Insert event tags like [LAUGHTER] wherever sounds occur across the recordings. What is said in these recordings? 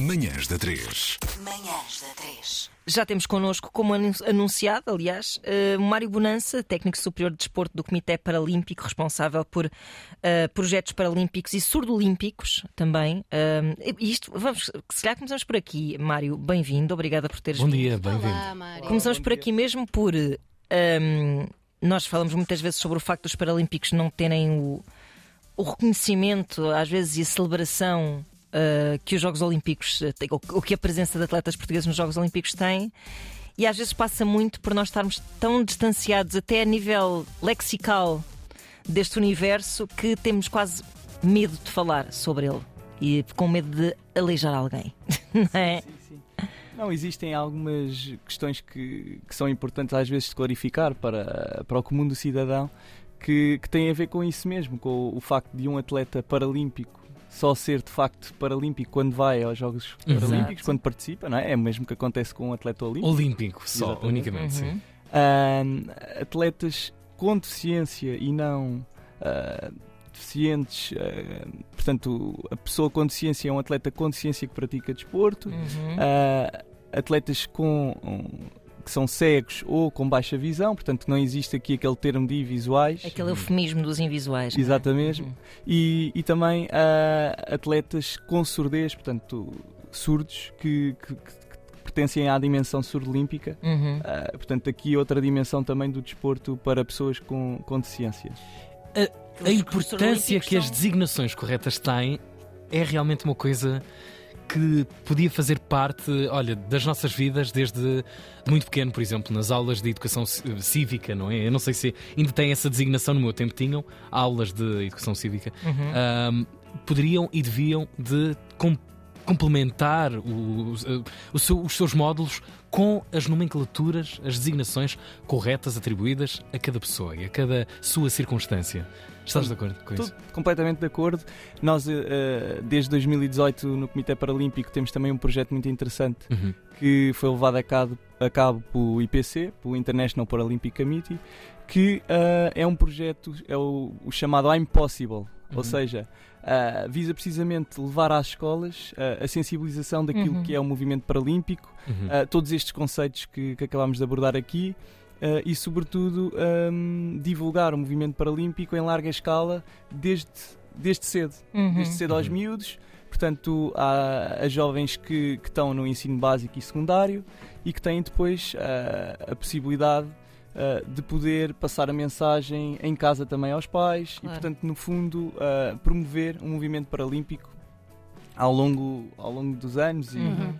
Manhãs da 3. Manhãs da 3. Já temos connosco, como anu- anunciado, aliás, eh, Mário Bonança, técnico superior de desporto do Comitê Paralímpico, responsável por eh, projetos paralímpicos e surdo-olímpicos também. E isto, vamos, se calhar começamos por aqui, Mário. Bem-vindo, obrigada por teres Bom vindo. dia, bem-vindo. Olá, Mário. Começamos por aqui mesmo por. ehm, nós falamos muitas vezes sobre o facto dos Paralímpicos não terem o, o reconhecimento, às vezes, e a celebração eh, que os Jogos Olímpicos eh, ou que a presença de atletas portugueses nos Jogos Olímpicos tem. E às vezes passa muito por nós estarmos tão distanciados, até a nível lexical, deste universo, que temos quase medo de falar sobre ele. E com medo de aleijar alguém. [LAUGHS] Não é? Sim, sim. Não, existem algumas questões que, que são importantes às vezes de clarificar para, para o comum do cidadão que, que têm a ver com isso mesmo, com o, o facto de um atleta paralímpico só ser de facto paralímpico quando vai aos Jogos Exato. Paralímpicos, quando participa, não é? É o mesmo que acontece com um atleta olímpico. Olímpico, só, Exatamente. unicamente, sim. Uhum. Ahm, atletas com deficiência e não ah, deficientes, ah, portanto, a pessoa com deficiência é um atleta com deficiência que pratica desporto. Uhum. Ah, atletas com um, que são cegos ou com baixa visão, portanto não existe aqui aquele termo de visuais. Aquele eufemismo dos invisuais. não é? Exatamente. Uhum. E, e também ah, atletas com surdez, portanto surdos que, que- que- que pertencem à dimensão surdo-olímpica. Uhum. Ah, portanto, aqui outra dimensão também do desporto para pessoas com, com deficiência. A importância que as designações corretas têm é realmente uma coisa que podia fazer parte, olha, das nossas vidas desde muito pequeno, por exemplo, nas aulas de educação cívica, não é? Eu não sei se ainda tem essa designação no meu tempo, tinham aulas de educação cívica. Uhum. Ahm, poderiam e deviam de complementar os, o seu- os seus módulos com as nomenclaturas, as designações corretas atribuídas a cada pessoa e a cada sua circunstância. Estás de acordo com isso? Estou completamente de acordo. Nós, eh, eh, desde 2018, no Comitê Paralímpico, temos também um projeto muito interessante Uhum. que foi levado a cabo, a cabo pelo IPC, pelo International Paralympic Committee, que ah, é um projeto, é o, o chamado I'm Possible, Uhum. ou seja, ah, visa precisamente levar às escolas ah, a sensibilização daquilo Uhum. que é o movimento paralímpico, Uhum. ah, todos estes conceitos que, que acabámos de abordar aqui. ah, e, sobretudo, ahm, divulgar o movimento paralímpico em larga escala desde, desde cedo Uhum. desde cedo aos Uhum. miúdos, portanto, há as jovens que, que estão no ensino básico e secundário e que têm depois ah, a possibilidade ah, de poder passar a mensagem em casa também aos pais Claro. e, portanto, no fundo, ah, promover um movimento paralímpico ao longo, ao longo dos anos e, Uhum.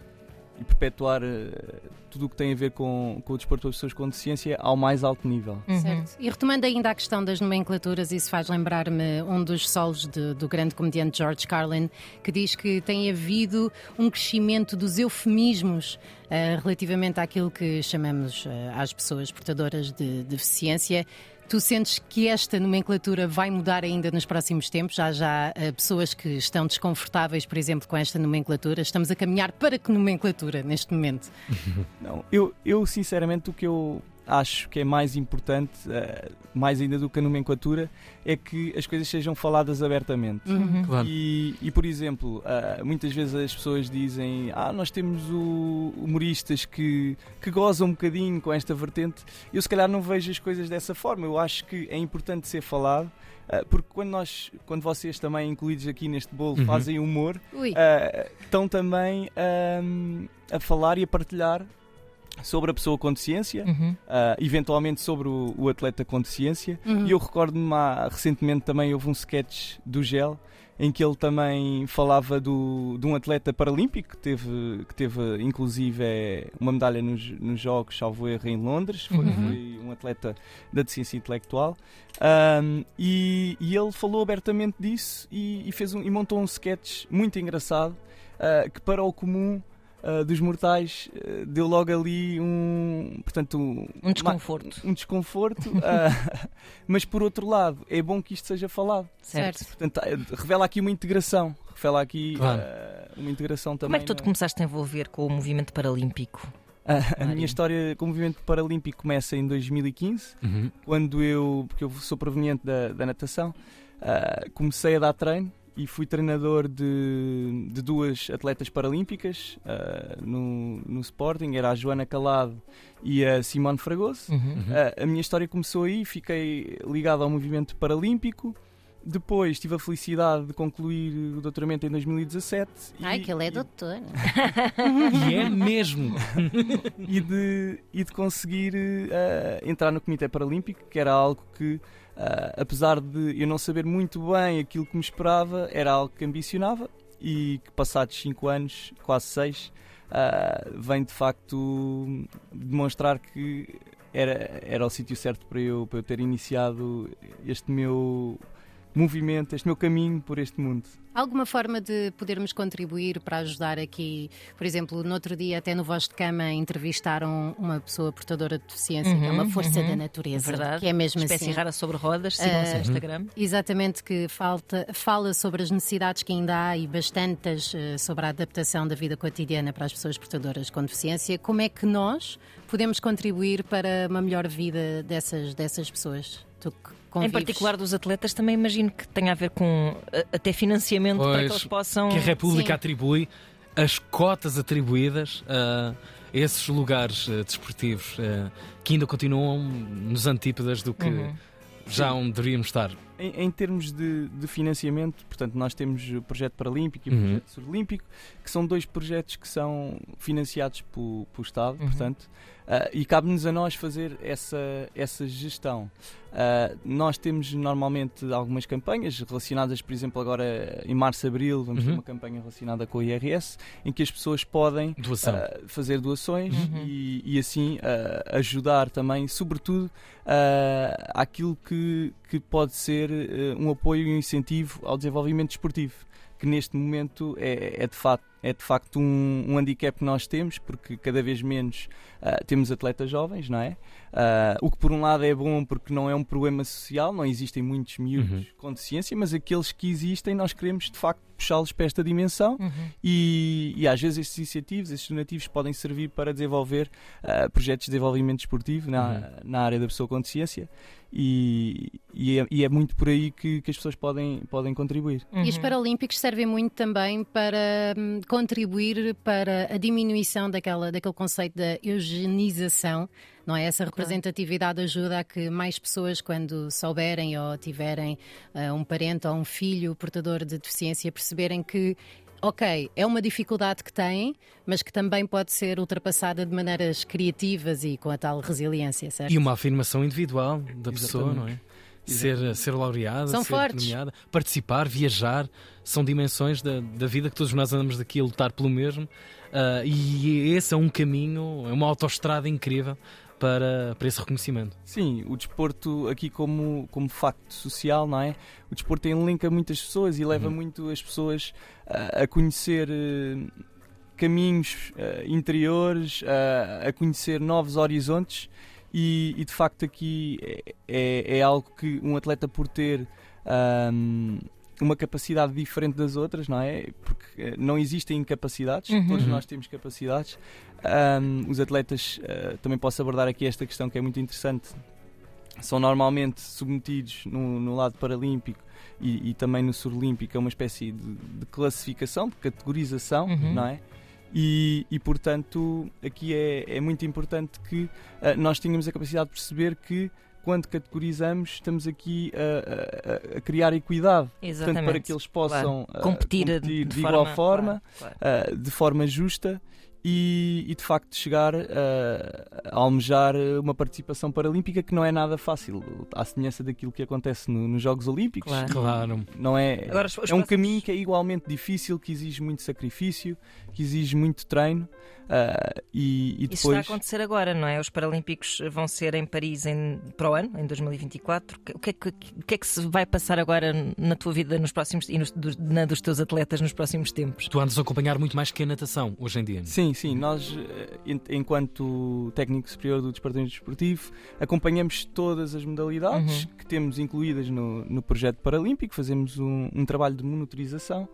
E perpetuar ah, tudo o que tem a ver com, com o desporto das pessoas com deficiência ao mais alto nível. Uhum. Certo. E retomando ainda a questão das nomenclaturas, isso faz lembrar-me um dos solos de- do grande comediante George Carlin, que diz que tem havido um crescimento dos eufemismos eh, relativamente àquilo que chamamos eh, às pessoas portadoras de deficiência. Tu sentes que esta nomenclatura vai mudar ainda nos próximos tempos? Já já eh, pessoas que estão desconfortáveis, por exemplo, com esta nomenclatura. Estamos a caminhar para que nomenclatura neste momento? [LAUGHS] Não, eu, eu sinceramente o que eu acho que é mais importante, eh, mais ainda do que a nomenclatura, é que as coisas sejam faladas abertamente. Uhum. Claro. E, e, por exemplo, ah, muitas vezes as pessoas dizem ah, nós temos o- humoristas que, que gozam um bocadinho com esta vertente. Eu se calhar não vejo as coisas dessa forma. Eu acho que é importante ser falado, ah, porque quando nós, quando vocês também incluídos aqui neste bolo Uhum. fazem humor, Ui. ah, estão também ahm, a falar e a partilhar sobre a pessoa com deficiência, Uhum. ah, eventualmente sobre o, o atleta com deficiência. Uhum. E eu recordo-me, recentemente também houve um sketch do Gel em que ele também falava do, de um atleta paralímpico que teve, que teve inclusive é, uma medalha nos, nos Jogos, salvo erro, em Londres. Foi, Uhum. foi um atleta da deficiência intelectual. Ahm, e, e ele falou abertamente disso e, e fez um, e montou um sketch muito engraçado ah, que para o comum ah, dos mortais ah, deu logo ali um portanto um, Um desconforto. um desconforto ah, [LAUGHS] mas por outro lado é bom que isto seja falado Certo. Portanto eh, revela aqui uma integração revela aqui Claro. uma integração também Como é que tu te na- começaste a envolver com o movimento paralímpico? A Mário? minha história com o movimento paralímpico começa em 2015 Uhum. quando eu, porque eu sou proveniente da, da natação, comecei a dar treino e fui treinador de, de duas atletas paralímpicas uh, no, no Sporting, era a Joana Calado e a Simone Fragoso. Uhum. Uh, a minha história começou aí, fiquei ligado ao movimento paralímpico. Depois tive a felicidade de concluir o doutoramento em 2017 Ai, e, que ele é doutor. E é mesmo. [LAUGHS] e, de, e de conseguir uh, entrar no Comitê Paralímpico, que era algo que, uh, apesar de eu não saber muito bem aquilo que me esperava, era algo que ambicionava e que passados 5 anos, quase 6, uh, vem de facto demonstrar que era, era o sítio certo para eu, para eu ter iniciado este meu movimento, este meu caminho por este mundo. Alguma forma de podermos contribuir para ajudar aqui? Por exemplo, no outro dia, até no Voz de Cama, entrevistaram uma pessoa portadora de deficiência, que é uma Uhum, força uhum. da natureza. Verdade. Que é mesmo Espécie assim. rara sobre rodas, sigam-se no Ah, Instagram. Exatamente, que falta, fala sobre as necessidades que ainda há e bastantes eh, sobre a adaptação da vida cotidiana para as pessoas portadoras com deficiência. Como é que nós podemos contribuir para uma melhor vida dessas, dessas pessoas? Tu que Em convives. particular dos atletas, também imagino que tenha a ver com eh, até financiamento para que Pois, eles possam. Que a República Sim. atribui as cotas atribuídas a esses lugares eh, desportivos eh, que ainda continuam nos antípodas do que Uhum. já onde deveríamos estar. Em, em termos de, de financiamento, portanto, nós temos o Projeto Paralímpico e o Uhum. Projeto Surolímpico, que são dois projetos que são financiados pelo, pelo Estado, Uhum. portanto, ah, e cabe-nos a nós fazer essa, essa gestão. Ah, nós temos normalmente algumas campanhas relacionadas, por exemplo, agora em março, abril, vamos ter Uhum. uma campanha relacionada com o IRS, em que as pessoas podem ah, fazer doações Uhum. e, e assim ajudar também, sobretudo, àquilo que, que pode ser um apoio e um incentivo ao desenvolvimento desportivo, que neste momento é, é de facto. É de facto um, um handicap que nós temos, porque cada vez menos ah, temos atletas jovens, não é? Ah, o que por um lado é bom porque não é um problema social, não existem muitos miúdos Uhum. com deficiência, mas aqueles que existem nós queremos de facto puxá-los para esta dimensão Uhum. e, e às vezes estes incentivos, estes donativos podem servir para desenvolver ah, projetos de desenvolvimento desportivo na, Uhum. na área da pessoa com deficiência e, e, é, e é muito por aí que, que as pessoas podem, podem contribuir. E os Uhum. Paralímpicos servem muito também para hum, contribuir para a diminuição daquela, daquele conceito da eugenização, não é? Essa representatividade ajuda a que mais pessoas, quando souberem ou tiverem ah, um parente ou um filho portador de deficiência, perceberem que. Ok, é uma dificuldade que têm, mas que também pode ser ultrapassada de maneiras criativas e com a tal resiliência, certo? E uma afirmação individual da pessoa, não é? Ser, ser laureada, São ser fortes. premiada, participar, viajar, são dimensões da, da vida que todos nós andamos daqui a lutar pelo mesmo. Ah, e esse é um caminho, é uma autoestrada incrível para, para esse reconhecimento. Sim, o desporto aqui como, como facto social, não é? O desporto enlinka muitas pessoas e leva Uhum. muito as pessoas ah, a conhecer eh, caminhos ah, interiores, a conhecer novos horizontes e, e, de facto aqui é, é, é algo que um atleta por ter ahm, uma capacidade diferente das outras, não é? Porque eh, não existem incapacidades, Uhum. todos nós temos capacidades. Ahm, os atletas, ah, também posso abordar aqui esta questão que é muito interessante, são normalmente submetidos no, no lado paralímpico e, e também no surolímpico a uma espécie de, de classificação, de categorização, Uhum. não é? E, e, portanto, aqui é, é muito importante que ah, nós tenhamos a capacidade de perceber que quando categorizamos estamos aqui a, a- a criar equidade, Exatamente. portanto, para que eles possam ah, competir, competir de, de, igual forma, claro, claro. uh, de forma justa e, e, de facto chegar uh, a almejar uma participação paralímpica que não é nada fácil, à semelhança daquilo que acontece no- nos Jogos Olímpicos. Claro. Claro. Não é, Agora, é um caminho que é igualmente difícil, que exige muito sacrifício, que exige muito treino uh, e, e Isso está a depois. acontecer agora, não é? Os Paralímpicos vão ser em Paris em, para o ano, em 2024. O que, é que, o que é que se vai passar agora na tua vida nos próximos e nos, dos- na dos teus atletas nos próximos tempos? Tu andas a acompanhar muito mais que a natação hoje em dia. Sim, sim. Nós, eh, enquanto técnico superior do Departamento Desportivo, acompanhamos todas as modalidades Uhum. que temos incluídas no, no projeto paralímpico, fazemos um, um trabalho de monitorização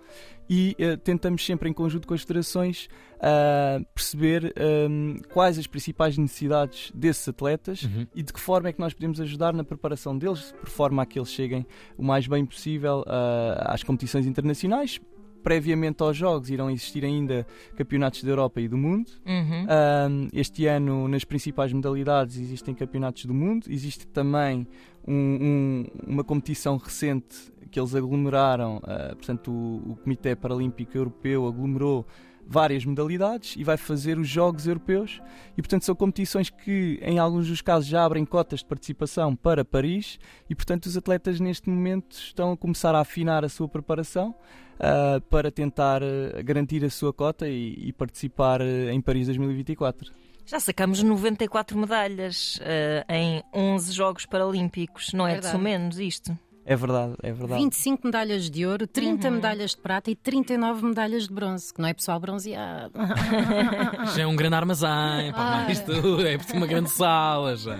e eh, tentamos sempre, em conjunto com as federações, ah, perceber ahm, quais as principais necessidades desses atletas Uhum. e de que forma é que nós podemos ajudar na preparação deles, por forma a que eles cheguem o mais bem possível ah, às competições internacionais. Previamente aos Jogos irão existir ainda campeonatos da Europa e do mundo. Uhum. Um, este ano, nas principais modalidades, existem campeonatos do mundo. Existe também um- um- uma competição recente que eles aglomeraram. uh, portanto, o, o Comitê Paralímpico Europeu aglomerou várias modalidades e vai fazer os Jogos Europeus. E, portanto, são competições que, em alguns dos casos, já abrem cotas de participação para Paris. E, portanto, os atletas, neste momento, estão a começar a afinar a sua preparação. Uh, para tentar uh, garantir a sua cota e, e participar uh, em Paris 2024. Já sacamos 94 medalhas eh, em 11 Jogos Paralímpicos. Não é de menos isto. É verdade, é verdade. 25 medalhas de ouro, 30 Uhum. medalhas de prata e 39 medalhas de bronze, que não é pessoal bronzeado. [LAUGHS] Já é um grande armazém, pá, Ah. mais tudo, é uma grande sala já.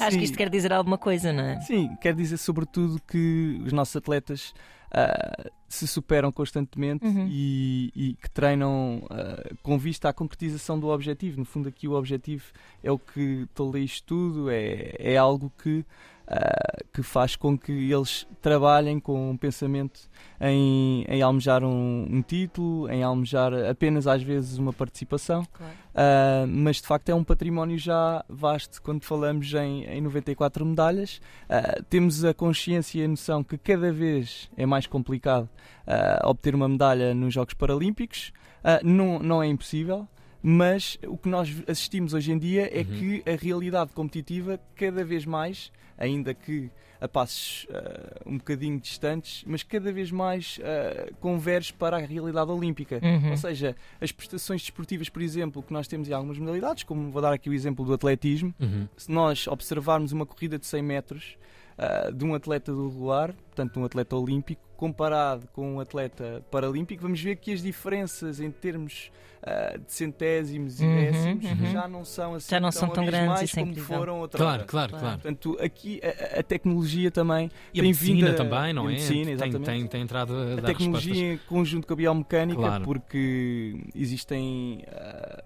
Acho Sim. que isto quer dizer alguma coisa, não é? Sim, quer dizer sobretudo que os nossos atletas ah, se superam constantemente Uhum. e, e que treinam ah, com vista à concretização do objetivo. No fundo, aqui o objetivo é o que tolhe isto tudo, é, é algo que, ah, que faz com que eles trabalhem com um pensamento em, em almejar um, um título, em almejar apenas às vezes uma participação. Uh, mas de facto é um património já vasto quando falamos em, em 94 medalhas. Uh, temos a consciência e a noção que cada vez é mais complicado uh, obter uma medalha nos Jogos Paralímpicos. Uh, não, não é impossível. Mas o que nós assistimos hoje em dia é Uhum. que a realidade competitiva, cada vez mais, ainda que a passos uh, um bocadinho distantes, mas cada vez mais uh, converge para a realidade olímpica. Uhum. Ou seja, as prestações desportivas, por exemplo, que nós temos em algumas modalidades, como vou dar aqui o exemplo do atletismo, Uhum. se nós observarmos uma corrida de 100 metros ah, de um atleta do regular, portanto um atleta olímpico, comparado com um atleta paralímpico, vamos ver que as diferenças em termos ah, de centésimos e Uhum, décimos uhum. já não são assim Já não são tão grandes, como incrível. foram outra Claro, hora. claro, Claro. claro. Portanto, aqui a, a tecnologia também E a tem medicina também, não é? medicina, tem, tem, tem entrado a, a dar tecnologia respostas. em conjunto com a biomecânica, Claro. porque existem ah,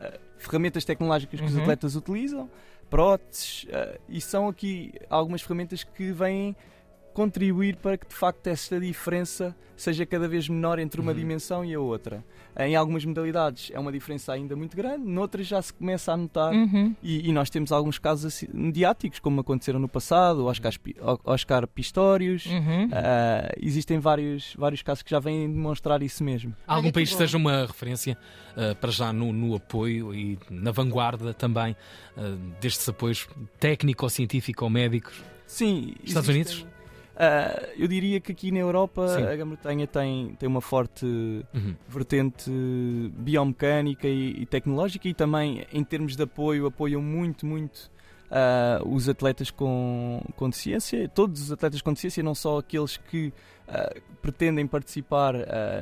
ah, ferramentas tecnológicas que os Uhum. atletas utilizam, próteses, e são aqui algumas ferramentas que vêm contribuir para que de facto esta diferença seja cada vez menor entre uma Uhum. dimensão e a outra. Em algumas modalidades é uma diferença ainda muito grande, noutras já se começa a notar Uhum. e, e nós temos alguns casos assim, mediáticos, como aconteceram no passado, o Oscar, Oscar Pistorius. Uhum. Ah, existem vários, vários casos que já vêm demonstrar isso mesmo. Há algum país que seja uma referência ah, para já no, no apoio e na vanguarda também ah, destes apoios técnico-científico ou médicos? Sim, Estados existem- Unidos? Ah, eu diria que aqui na Europa Sim. a Grã-Bretanha tem, tem uma forte Uhum. vertente biomecânica e, e tecnológica e também em termos de apoio apoiam muito, muito ah, os atletas com, com deficiência, todos os atletas com deficiência, não só aqueles que ah, pretendem participar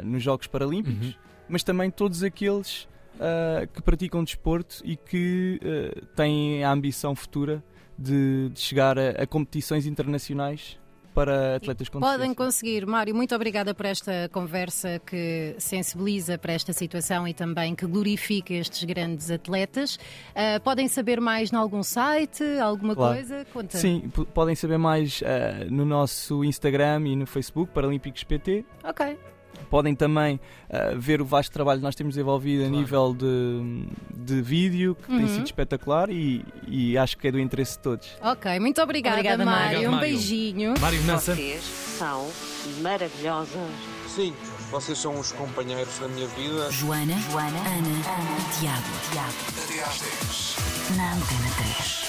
nos Jogos Paralímpicos, Uhum. mas também todos aqueles que praticam desporto e que têm a ambição futura de, de chegar a, a competições internacionais para atletas com Podem conseguir. Mário, muito obrigada por esta conversa que sensibiliza para esta situação e também que glorifica estes grandes atletas. Ah, podem saber mais em algum site, alguma Claro. coisa? Conta. Sim, podem saber mais ah, no nosso Instagram e no Facebook, Paralímpicos PT. Ok. Podem também ah, ver o vasto trabalho que nós temos desenvolvido a Claro. nível de, de vídeo, que tem Uhum. sido espetacular e, e acho que é do interesse de todos. Ok, muito obrigada, Obrigada, Mário. Mário. Obrigado, Um Mário. beijinho. Mário Nança. Vocês são maravilhosas. Sim, vocês são os companheiros da minha vida. Joana, Joana, Ana, Ana, Tiago, Tiago. Até às 10. Na Antena 3.